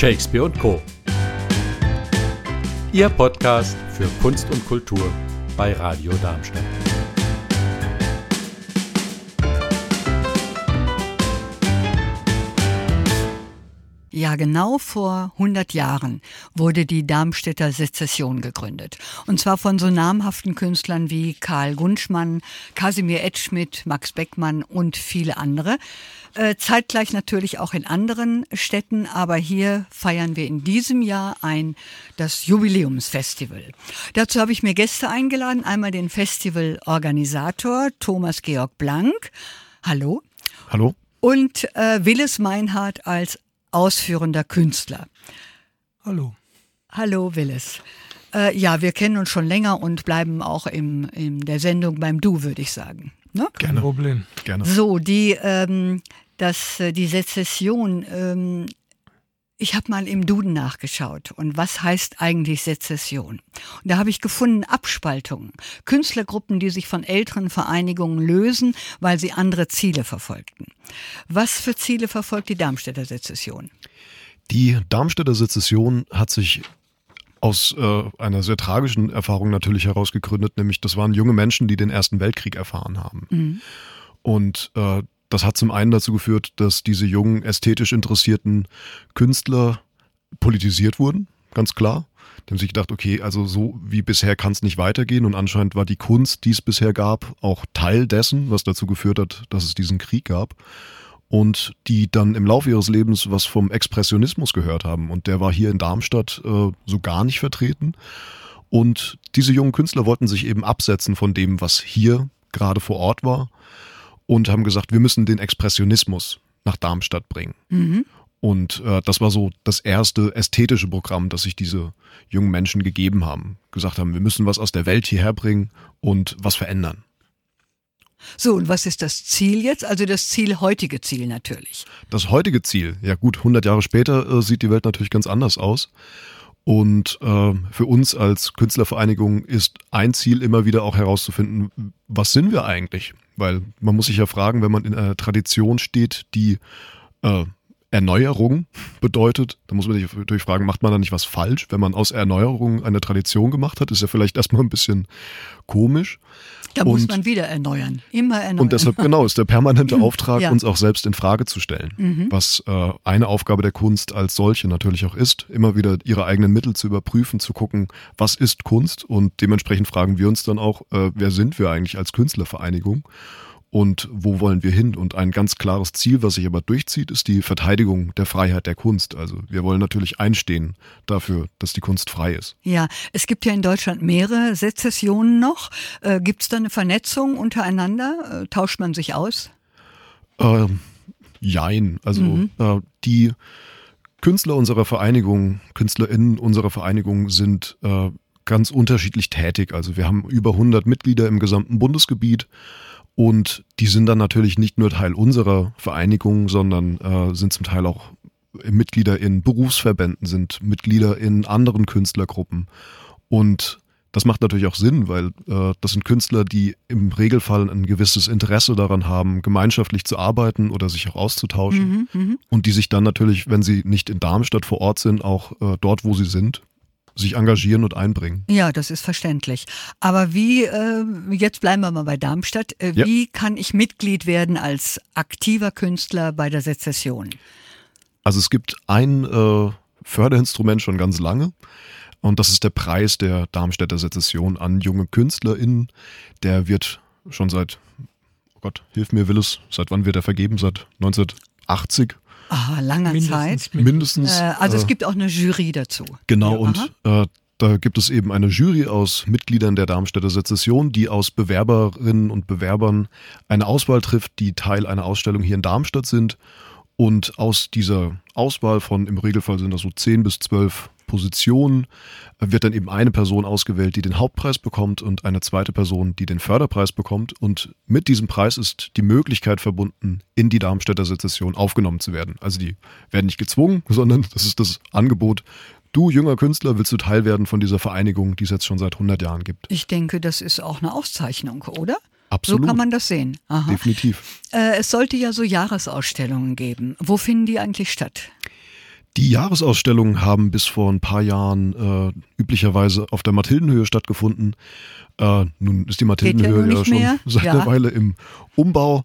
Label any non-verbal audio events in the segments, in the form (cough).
Shakespeare und Co. Ihr Podcast für Kunst und Kultur bei Radio Darmstadt. Ja, genau vor 100 Jahren wurde die Darmstädter Sezession gegründet. Und zwar von so namhaften Künstlern wie Karl Gunschmann, Kasimir Edschmidt, Max Beckmann und viele andere. Äh, zeitgleich natürlich auch in anderen Städten, aber hier feiern wir in diesem Jahr ein das Jubiläumsfestival. Dazu habe ich mir Gäste eingeladen, einmal den Festivalorganisator Thomas Georg Blank. Hallo. Hallo. Und äh, Willis Meinhardt als ausführender Künstler. Hallo. Hallo Willis. Äh, ja, wir kennen uns schon länger und bleiben auch im, in der Sendung beim Du, würde ich sagen. Ne? Kein Problem. Gerne. So, die, ähm, das, äh, die Sezession, ähm, ich habe mal im Duden nachgeschaut und was heißt eigentlich Sezession? Und da habe ich gefunden Abspaltungen, Künstlergruppen, die sich von älteren Vereinigungen lösen, weil sie andere Ziele verfolgten. Was für Ziele verfolgt die Darmstädter Sezession? Die Darmstädter Sezession hat sich aus äh, einer sehr tragischen Erfahrung natürlich herausgegründet, nämlich das waren junge Menschen, die den Ersten Weltkrieg erfahren haben. Mhm. Und äh, das hat zum einen dazu geführt, dass diese jungen, ästhetisch interessierten Künstler politisiert wurden, ganz klar. Die haben sich gedacht, okay, also so wie bisher kann es nicht weitergehen und anscheinend war die Kunst, die es bisher gab, auch Teil dessen, was dazu geführt hat, dass es diesen Krieg gab. Und die dann im Laufe ihres Lebens was vom Expressionismus gehört haben. Und der war hier in Darmstadt äh, so gar nicht vertreten. Und diese jungen Künstler wollten sich eben absetzen von dem, was hier gerade vor Ort war und haben gesagt, wir müssen den Expressionismus nach Darmstadt bringen. Mhm. Und äh, das war so das erste ästhetische Programm, das sich diese jungen Menschen gegeben haben. Gesagt haben, wir müssen was aus der Welt hierher bringen und was verändern. So, und was ist das Ziel jetzt? Also das Ziel, heutige Ziel natürlich. Das heutige Ziel, ja gut, 100 Jahre später äh, sieht die Welt natürlich ganz anders aus. Und äh, für uns als Künstlervereinigung ist ein Ziel immer wieder auch herauszufinden, was sind wir eigentlich? Weil man muss sich ja fragen, wenn man in einer Tradition steht, die äh, Erneuerung bedeutet, dann muss man sich natürlich fragen, macht man da nicht was falsch? Wenn man aus Erneuerung eine Tradition gemacht hat, ist ja vielleicht erstmal ein bisschen komisch. Da und, muss man wieder erneuern, immer erneuern. Und deshalb genau ist der permanente (laughs) Auftrag, ja. uns auch selbst in Frage zu stellen, mhm. was äh, eine Aufgabe der Kunst als solche natürlich auch ist, immer wieder ihre eigenen Mittel zu überprüfen, zu gucken, was ist Kunst und dementsprechend fragen wir uns dann auch, äh, wer sind wir eigentlich als Künstlervereinigung und wo wollen wir hin? Und ein ganz klares Ziel, was sich aber durchzieht, ist die Verteidigung der Freiheit der Kunst. Also wir wollen natürlich einstehen dafür, dass die Kunst frei ist. Ja, es gibt ja in Deutschland mehrere Sezessionen noch. Äh, gibt es da eine Vernetzung untereinander? Äh, tauscht man sich aus? Äh, jein. Also mhm. äh, die Künstler unserer Vereinigung, KünstlerInnen unserer Vereinigung sind äh, ganz unterschiedlich tätig. Also wir haben über 100 Mitglieder im gesamten Bundesgebiet. Und die sind dann natürlich nicht nur Teil unserer Vereinigung, sondern äh, sind zum Teil auch Mitglieder in Berufsverbänden, sind Mitglieder in anderen Künstlergruppen. Und das macht natürlich auch Sinn, weil äh, das sind Künstler, die im Regelfall ein gewisses Interesse daran haben, gemeinschaftlich zu arbeiten oder sich auch auszutauschen. Mhm, mh. Und die sich dann natürlich, wenn sie nicht in Darmstadt vor Ort sind, auch äh, dort, wo sie sind, sich engagieren und einbringen. Ja, das ist verständlich. Aber wie, äh, jetzt bleiben wir mal bei Darmstadt, äh, ja. wie kann ich Mitglied werden als aktiver Künstler bei der Sezession? Also es gibt ein äh, Förderinstrument schon ganz lange. Und das ist der Preis der Darmstädter Sezession an junge KünstlerInnen. Der wird schon seit, oh Gott, hilf mir Willis, seit wann wird er vergeben? Seit 1980 Ah, langer mindestens, Zeit. Mindestens. Äh, also es äh, gibt auch eine Jury dazu. Genau, ja, und äh, da gibt es eben eine Jury aus Mitgliedern der Darmstädter Sezession, die aus Bewerberinnen und Bewerbern eine Auswahl trifft, die Teil einer Ausstellung hier in Darmstadt sind. Und aus dieser Auswahl von, im Regelfall sind das so zehn bis zwölf Position wird dann eben eine Person ausgewählt, die den Hauptpreis bekommt und eine zweite Person, die den Förderpreis bekommt. Und mit diesem Preis ist die Möglichkeit verbunden, in die Darmstädter Sezession aufgenommen zu werden. Also die werden nicht gezwungen, (laughs) sondern das ist das Angebot, Du, junger Künstler, willst du Teil werden von dieser Vereinigung, die es jetzt schon seit 100 Jahren gibt? Ich denke, das ist auch eine Auszeichnung, oder? Absolut. So kann man das sehen. Aha. Definitiv. Äh, es sollte ja so Jahresausstellungen geben. Wo finden die eigentlich statt? Die Jahresausstellungen haben bis vor ein paar Jahren äh, üblicherweise auf der Mathildenhöhe stattgefunden. Äh, nun ist die Mathildenhöhe ja, schon mehr. (laughs) seit ja. einer Weile im Umbau.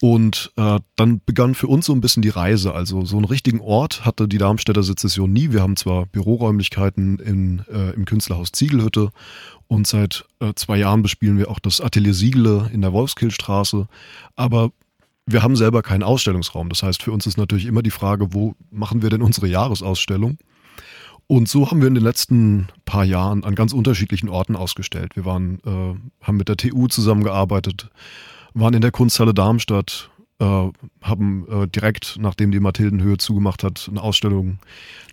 Und äh, dann begann für uns so ein bisschen die Reise. Also so einen richtigen Ort hatte die Darmstädter Sezession nie. Wir haben zwar Büroräumlichkeiten in, äh, im Künstlerhaus Ziegelhütte und seit äh, zwei Jahren bespielen wir auch das Atelier Siegele in der Wolfskillstraße. Aber wir haben selber keinen Ausstellungsraum. Das heißt, für uns ist natürlich immer die Frage, wo machen wir denn unsere Jahresausstellung? Und so haben wir in den letzten paar Jahren an ganz unterschiedlichen Orten ausgestellt. Wir waren, äh, haben mit der TU zusammengearbeitet, waren in der Kunsthalle Darmstadt, äh, haben äh, direkt, nachdem die Mathildenhöhe zugemacht hat, eine Ausstellung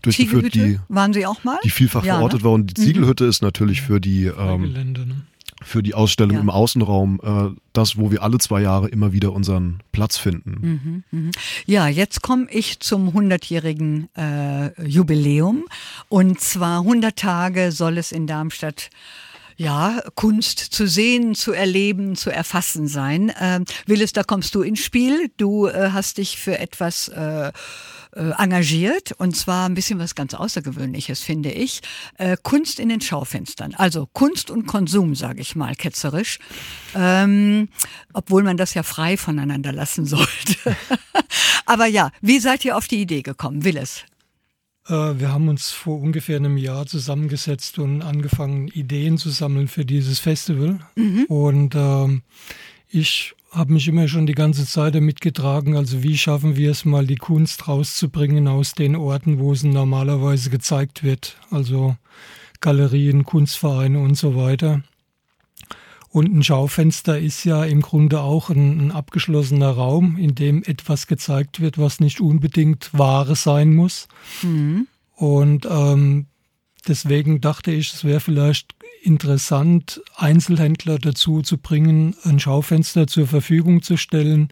durchgeführt, die waren Sie auch mal? Die vielfach ja, verortet ne? war. Und die Ziegelhütte mhm. ist natürlich für die ähm, Gelände, ne? Für die Ausstellung ja. im Außenraum äh, das, wo wir alle zwei Jahre immer wieder unseren Platz finden. Mhm, mh. Ja, jetzt komme ich zum 100-jährigen äh, Jubiläum. Und zwar 100 Tage soll es in Darmstadt ja, Kunst zu sehen, zu erleben, zu erfassen sein. Ähm, Willis, da kommst du ins Spiel. Du äh, hast dich für etwas äh, äh, engagiert und zwar ein bisschen was ganz Außergewöhnliches, finde ich. Äh, Kunst in den Schaufenstern, also Kunst und Konsum, sage ich mal, ketzerisch, ähm, obwohl man das ja frei voneinander lassen (laughs) sollte. Aber ja, wie seid ihr auf die Idee gekommen, Willis? Äh, wir haben uns vor ungefähr einem Jahr zusammengesetzt und angefangen, Ideen zu sammeln für dieses Festival. Mhm. Und ähm, ich habe mich immer schon die ganze Zeit damit getragen, also wie schaffen wir es mal, die Kunst rauszubringen aus den Orten, wo sie normalerweise gezeigt wird, also Galerien, Kunstvereine und so weiter. Und ein Schaufenster ist ja im Grunde auch ein, ein abgeschlossener Raum, in dem etwas gezeigt wird, was nicht unbedingt Ware sein muss. Mhm. Und ähm, deswegen dachte ich, es wäre vielleicht interessant, Einzelhändler dazu zu bringen, ein Schaufenster zur Verfügung zu stellen,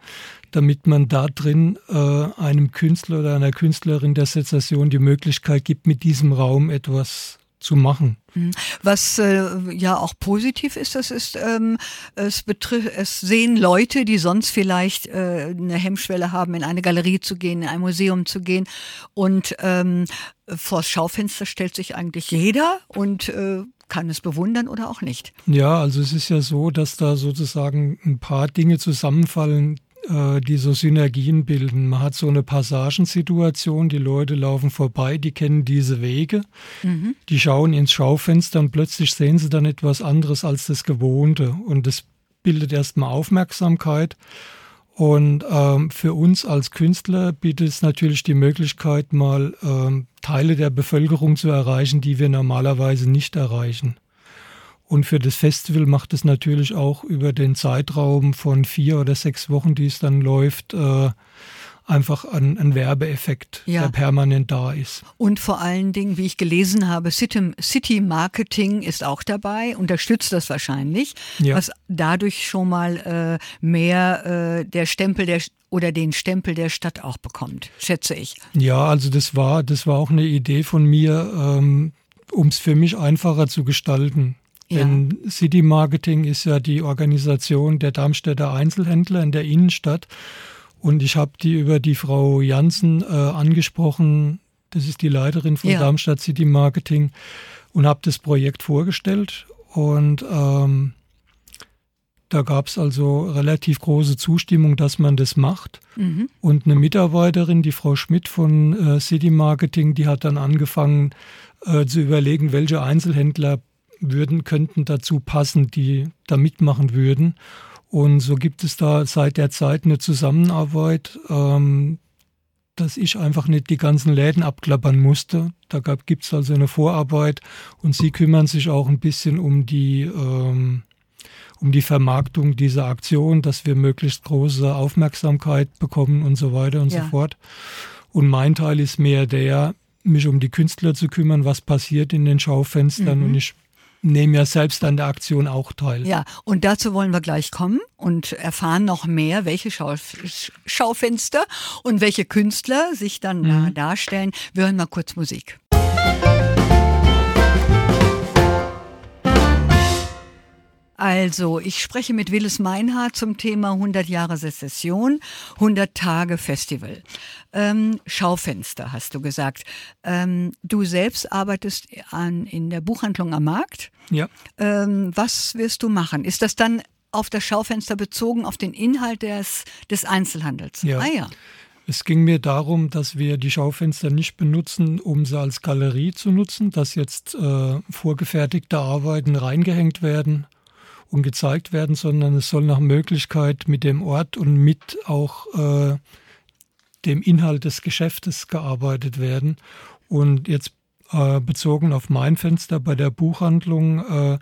damit man da drin äh, einem Künstler oder einer Künstlerin der Sensation die Möglichkeit gibt, mit diesem Raum etwas zu machen. Mhm. Was äh, ja auch positiv ist, das ist, ähm, es betrifft, es sehen Leute, die sonst vielleicht äh, eine Hemmschwelle haben, in eine Galerie zu gehen, in ein Museum zu gehen. Und ähm, vors Schaufenster stellt sich eigentlich jeder und äh, kann es bewundern oder auch nicht. Ja, also es ist ja so, dass da sozusagen ein paar Dinge zusammenfallen, die so Synergien bilden. Man hat so eine Passagensituation, die Leute laufen vorbei, die kennen diese Wege, mhm. die schauen ins Schaufenster und plötzlich sehen sie dann etwas anderes als das Gewohnte. Und das bildet erstmal Aufmerksamkeit. Und ähm, für uns als Künstler bietet es natürlich die Möglichkeit, mal ähm, Teile der Bevölkerung zu erreichen, die wir normalerweise nicht erreichen. Und für das Festival macht es natürlich auch über den Zeitraum von vier oder sechs Wochen, die es dann läuft, äh, einfach ein, ein Werbeeffekt, ja. der permanent da ist. Und vor allen Dingen, wie ich gelesen habe, City, City Marketing ist auch dabei, unterstützt das wahrscheinlich, ja. was dadurch schon mal äh, mehr äh, der Stempel der oder den Stempel der Stadt auch bekommt, schätze ich. Ja, also das war, das war auch eine Idee von mir, ähm, um es für mich einfacher zu gestalten. Ja. Denn City Marketing ist ja die Organisation der Darmstädter Einzelhändler in der Innenstadt. Und ich habe die über die Frau Jansen äh, angesprochen. Das ist die Leiterin von ja. Darmstadt City Marketing und habe das Projekt vorgestellt. Und ähm, da gab es also relativ große Zustimmung, dass man das macht. Mhm. Und eine Mitarbeiterin, die Frau Schmidt von äh, City Marketing, die hat dann angefangen äh, zu überlegen, welche Einzelhändler würden, könnten dazu passen, die da mitmachen würden. Und so gibt es da seit der Zeit eine Zusammenarbeit, ähm, dass ich einfach nicht die ganzen Läden abklappern musste. Da gibt es also eine Vorarbeit und sie kümmern sich auch ein bisschen um die, ähm, um die Vermarktung dieser Aktion, dass wir möglichst große Aufmerksamkeit bekommen und so weiter und ja. so fort. Und mein Teil ist mehr der, mich um die Künstler zu kümmern, was passiert in den Schaufenstern. Mhm. Und ich nehmen ja selbst an der Aktion auch teil. Ja, und dazu wollen wir gleich kommen und erfahren noch mehr, welche Schauf Schaufenster und welche Künstler sich dann mhm. darstellen. Wir hören mal kurz Musik. Also, ich spreche mit Willis Meinhardt zum Thema 100 Jahre Sezession, 100 Tage Festival. Ähm, Schaufenster, hast du gesagt. Ähm, du selbst arbeitest an, in der Buchhandlung am Markt. Ja. Ähm, was wirst du machen? Ist das dann auf das Schaufenster bezogen, auf den Inhalt des, des Einzelhandels? Ja. Ah ja. Es ging mir darum, dass wir die Schaufenster nicht benutzen, um sie als Galerie zu nutzen, dass jetzt äh, vorgefertigte Arbeiten reingehängt werden und gezeigt werden, sondern es soll nach Möglichkeit mit dem Ort und mit auch äh, dem Inhalt des Geschäftes gearbeitet werden. Und jetzt äh, bezogen auf mein Fenster bei der Buchhandlung äh,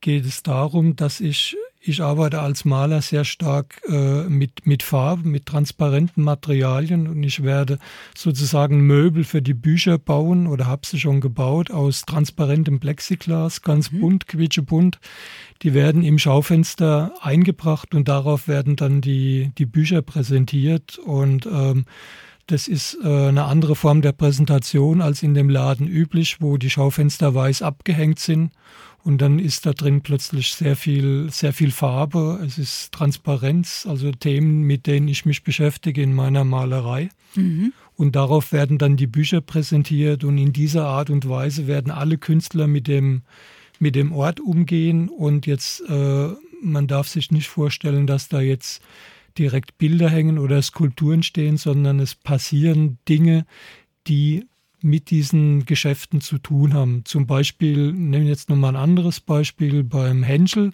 geht es darum, dass ich ich arbeite als Maler sehr stark äh, mit, mit Farben, mit transparenten Materialien und ich werde sozusagen Möbel für die Bücher bauen oder habe sie schon gebaut aus transparentem Plexiglas, ganz mhm. bunt, quietschebunt. Die werden im Schaufenster eingebracht und darauf werden dann die, die Bücher präsentiert und ähm, das ist äh, eine andere Form der Präsentation als in dem Laden üblich, wo die Schaufenster weiß abgehängt sind und dann ist da drin plötzlich sehr viel, sehr viel Farbe. Es ist Transparenz, also Themen, mit denen ich mich beschäftige in meiner Malerei. Mhm. Und darauf werden dann die Bücher präsentiert und in dieser Art und Weise werden alle Künstler mit dem, mit dem Ort umgehen. Und jetzt, äh, man darf sich nicht vorstellen, dass da jetzt direkt Bilder hängen oder Skulpturen stehen, sondern es passieren Dinge, die mit diesen Geschäften zu tun haben. Zum Beispiel, nehmen wir jetzt nochmal ein anderes Beispiel, beim Henschel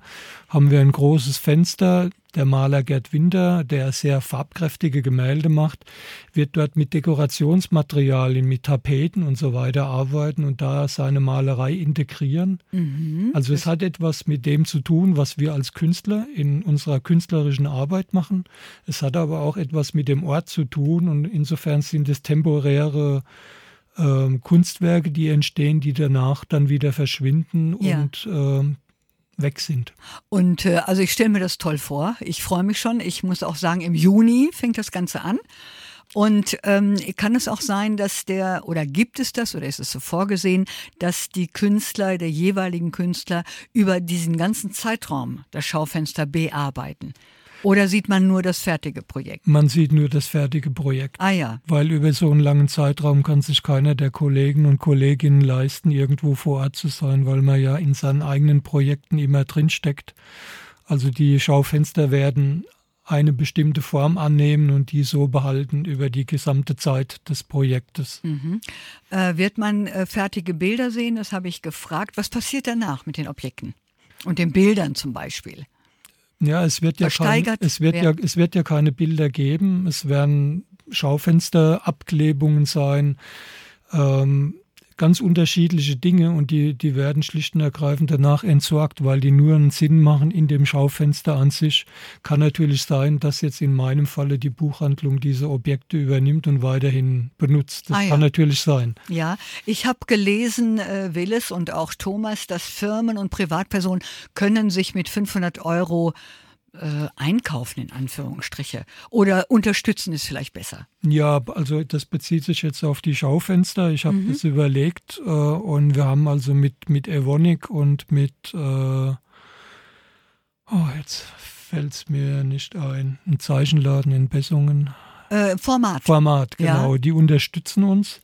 haben wir ein großes Fenster. Der Maler Gerd Winter, der sehr farbkräftige Gemälde macht, wird dort mit Dekorationsmaterialien, mit Tapeten und so weiter arbeiten und da seine Malerei integrieren. Mhm. Also es hat etwas mit dem zu tun, was wir als Künstler in unserer künstlerischen Arbeit machen. Es hat aber auch etwas mit dem Ort zu tun und insofern sind es temporäre ähm, Kunstwerke, die entstehen, die danach dann wieder verschwinden ja. und ähm, weg sind. Und äh, also ich stelle mir das toll vor. Ich freue mich schon. Ich muss auch sagen, im Juni fängt das Ganze an. Und ähm, kann es auch sein, dass der, oder gibt es das, oder ist es so vorgesehen, dass die Künstler, der jeweiligen Künstler über diesen ganzen Zeitraum das Schaufenster bearbeiten? Oder sieht man nur das fertige Projekt? Man sieht nur das fertige Projekt. Ah ja. Weil über so einen langen Zeitraum kann sich keiner der Kollegen und Kolleginnen leisten, irgendwo vor Ort zu sein, weil man ja in seinen eigenen Projekten immer drinsteckt. Also die Schaufenster werden eine bestimmte Form annehmen und die so behalten über die gesamte Zeit des Projektes. Mhm. Äh, wird man äh, fertige Bilder sehen? Das habe ich gefragt. Was passiert danach mit den Objekten und den Bildern zum Beispiel? Ja, es wird ja, kein, es, wird ja, es wird ja keine Bilder geben. Es werden Schaufensterabklebungen sein. Ähm, ganz unterschiedliche Dinge und die, die werden schlicht und ergreifend danach entsorgt, weil die nur einen Sinn machen in dem Schaufenster an sich. Kann natürlich sein, dass jetzt in meinem Falle die Buchhandlung diese Objekte übernimmt und weiterhin benutzt. Das ah, ja. kann natürlich sein. Ja, ich habe gelesen, äh, Willis und auch Thomas, dass Firmen und Privatpersonen können sich mit 500 Euro äh, einkaufen in Anführungsstriche oder unterstützen ist vielleicht besser. Ja, also das bezieht sich jetzt auf die Schaufenster. Ich habe mhm. das überlegt äh, und wir haben also mit mit Evonik und mit äh, oh jetzt fällt es mir nicht ein, ein Zeichenladen in Bessungen. Äh, Format. Format, genau. Ja. Die unterstützen uns.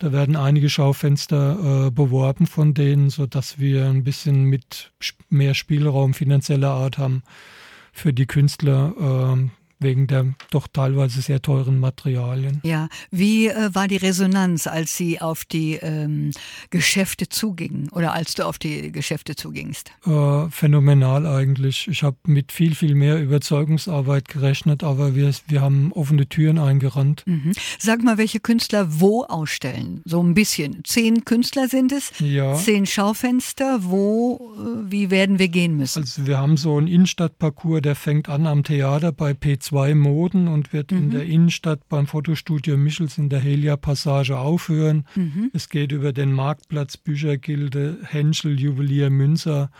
Da werden einige Schaufenster äh, beworben von denen, sodass wir ein bisschen mit mehr Spielraum finanzieller Art haben für die Künstler ähm, wegen der doch teilweise sehr teuren Materialien. Ja, wie äh, war die Resonanz, als Sie auf die ähm, Geschäfte zugingen oder als du auf die Geschäfte zugingst? Äh, phänomenal eigentlich. Ich habe mit viel, viel mehr Überzeugungsarbeit gerechnet, aber wir, wir haben offene Türen eingerannt. Mhm. Sag mal, welche Künstler wo ausstellen? So ein bisschen. Zehn Künstler sind es? Ja. Zehn Schaufenster? Wo, äh, wie werden wir gehen müssen? Also wir haben so einen Innenstadtparcours, der fängt an am Theater bei P2 zwei Moden und wird mhm. in der Innenstadt beim Fotostudio Michels in der Helia-Passage aufhören. Mhm. Es geht über den Marktplatz, Büchergilde, Henschel, Juwelier Münzer,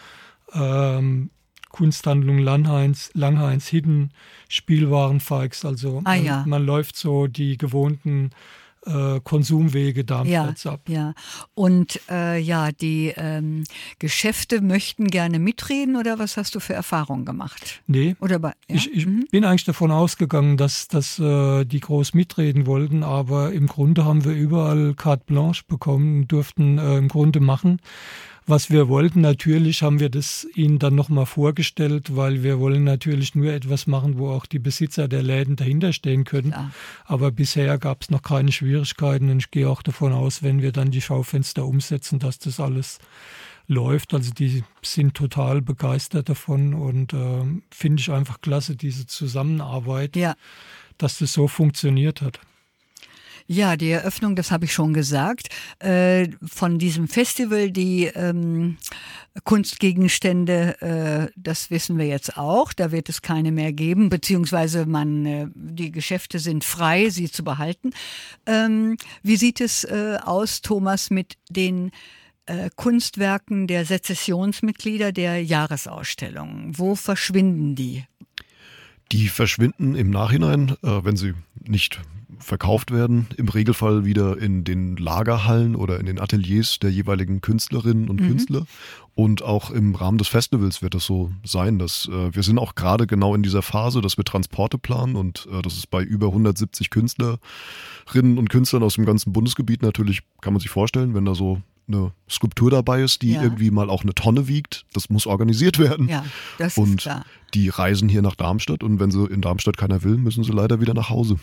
ähm, Kunsthandlung Langheinz, Langheinz Hidden, Spielwarenfeix. Also ah, man, ja. man läuft so die gewohnten äh, Konsumwege Darmstadts ja, ab. Ja, und äh, ja, die ähm, Geschäfte möchten gerne mitreden oder was hast du für Erfahrungen gemacht? Nee, oder bei, ja? ich, ich mhm. bin eigentlich davon ausgegangen, dass, dass äh, die groß mitreden wollten, aber im Grunde haben wir überall carte blanche bekommen, durften äh, im Grunde machen was wir wollten. Natürlich haben wir das ihnen dann nochmal vorgestellt, weil wir wollen natürlich nur etwas machen, wo auch die Besitzer der Läden dahinter stehen können. Ja. Aber bisher gab es noch keine Schwierigkeiten und ich gehe auch davon aus, wenn wir dann die Schaufenster umsetzen, dass das alles läuft. Also die sind total begeistert davon und äh, finde ich einfach klasse, diese Zusammenarbeit, ja. dass das so funktioniert hat. Ja, die Eröffnung, das habe ich schon gesagt, äh, von diesem Festival, die ähm, Kunstgegenstände, äh, das wissen wir jetzt auch, da wird es keine mehr geben, beziehungsweise man, äh, die Geschäfte sind frei, sie zu behalten. Ähm, wie sieht es äh, aus, Thomas, mit den äh, Kunstwerken der Sezessionsmitglieder der Jahresausstellung? Wo verschwinden die? Die verschwinden im Nachhinein, äh, wenn sie nicht verkauft werden, im Regelfall wieder in den Lagerhallen oder in den Ateliers der jeweiligen Künstlerinnen und mhm. Künstler. Und auch im Rahmen des Festivals wird es so sein, dass äh, wir sind auch gerade genau in dieser Phase, dass wir Transporte planen und äh, das ist bei über 170 Künstlerinnen und Künstlern aus dem ganzen Bundesgebiet natürlich, kann man sich vorstellen, wenn da so eine Skulptur dabei ist, die ja. irgendwie mal auch eine Tonne wiegt. Das muss organisiert werden. Ja, das und ist klar. Die reisen hier nach Darmstadt und wenn sie in Darmstadt keiner will, müssen sie leider wieder nach Hause.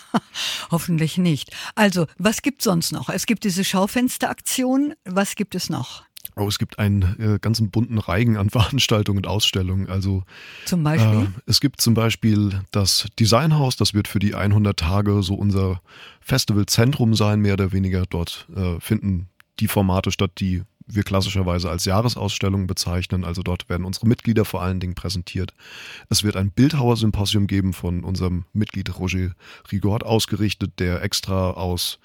(laughs) Hoffentlich nicht. Also, was gibt sonst noch? Es gibt diese Schaufensteraktion. Was gibt es noch? Oh, es gibt einen äh, ganzen bunten Reigen an (laughs) Veranstaltungen und Ausstellungen. Also zum Beispiel? Äh, es gibt zum Beispiel das Designhaus, das wird für die 100 Tage so unser Festivalzentrum sein, mehr oder weniger. Dort äh, finden die Formate statt, die wir klassischerweise als Jahresausstellung bezeichnen. Also dort werden unsere Mitglieder vor allen Dingen präsentiert. Es wird ein Bildhauersymposium geben von unserem Mitglied Roger Rigord ausgerichtet, der extra aus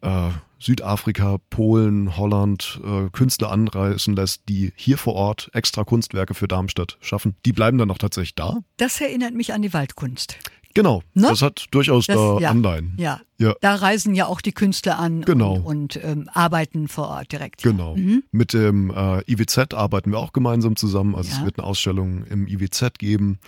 äh, Südafrika, Polen, Holland äh, Künstler anreisen lässt, die hier vor Ort extra Kunstwerke für Darmstadt schaffen. Die bleiben dann auch tatsächlich da. Das erinnert mich an die Waldkunst. Genau, ne? das hat durchaus das, da ja, Anleihen. Ja. Ja, da reisen ja auch die Künstler an genau. und, und ähm, arbeiten vor Ort direkt. Genau. Mhm. Mit dem äh, IWZ arbeiten wir auch gemeinsam zusammen. Also ja. es wird eine Ausstellung im IWZ geben.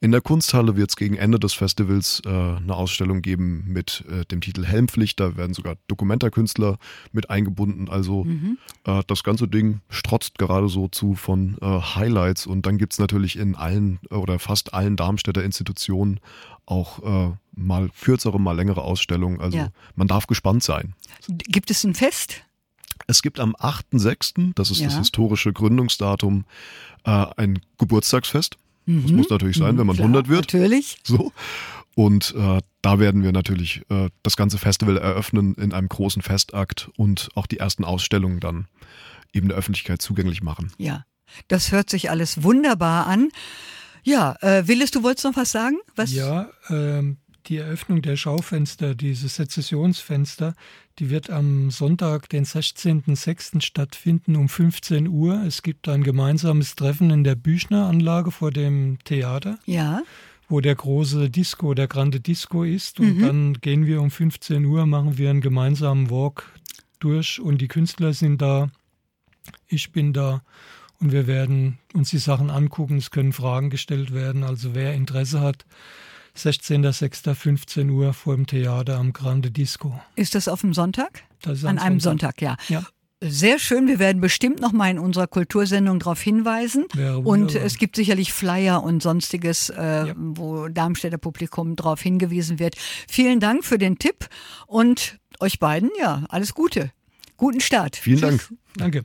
In der Kunsthalle wird es gegen Ende des Festivals äh, eine Ausstellung geben mit äh, dem Titel Helmpflicht. Da werden sogar Dokumentarkünstler mit eingebunden. Also mhm. Äh, das ganze Ding strotzt gerade so zu von äh, Highlights. Und dann gibt es natürlich in allen oder fast allen Darmstädter Institutionen auch äh, mal kürzere, mal längere Ausstellungen. Also ja. man darf gespannt sein. Gibt es ein Fest? Es gibt am 8.6., das ist ja. das historische Gründungsdatum, äh, ein Geburtstagsfest. Mhm. Das muss natürlich sein, wenn man Klar, 100 wird. Natürlich. So. Und äh, da werden wir natürlich äh, das ganze Festival eröffnen in einem großen Festakt und auch die ersten Ausstellungen dann eben der Öffentlichkeit zugänglich machen. Ja, das hört sich alles wunderbar an. Ja, äh, Willis, du wolltest noch was sagen? Was? Ja, ähm, die Eröffnung der Schaufenster, diese Sezessionsfenster, die wird am Sonntag, den 16.06. stattfinden um 15 Uhr. Es gibt ein gemeinsames Treffen in der Büchneranlage vor dem Theater. Ja. Wo der große Disco, der Grande Disco ist. Und mhm. dann gehen wir um 15 Uhr, machen wir einen gemeinsamen Walk durch und die Künstler sind da. Ich bin da und wir werden uns die Sachen angucken. Es können Fragen gestellt werden. Also wer Interesse hat, 16.06.15 Uhr vor dem Theater am Grande Disco. Ist das auf dem Sonntag? Das ist An einem Sonntag, Sonntag ja. ja. Sehr schön. Wir werden bestimmt noch mal in unserer Kultursendung darauf hinweisen. Und es gibt sicherlich Flyer und sonstiges, äh, ja. wo Darmstädter Publikum darauf hingewiesen wird. Vielen Dank für den Tipp und euch beiden, ja, alles Gute. Guten Start. Vielen Tschüss. Dank. Danke.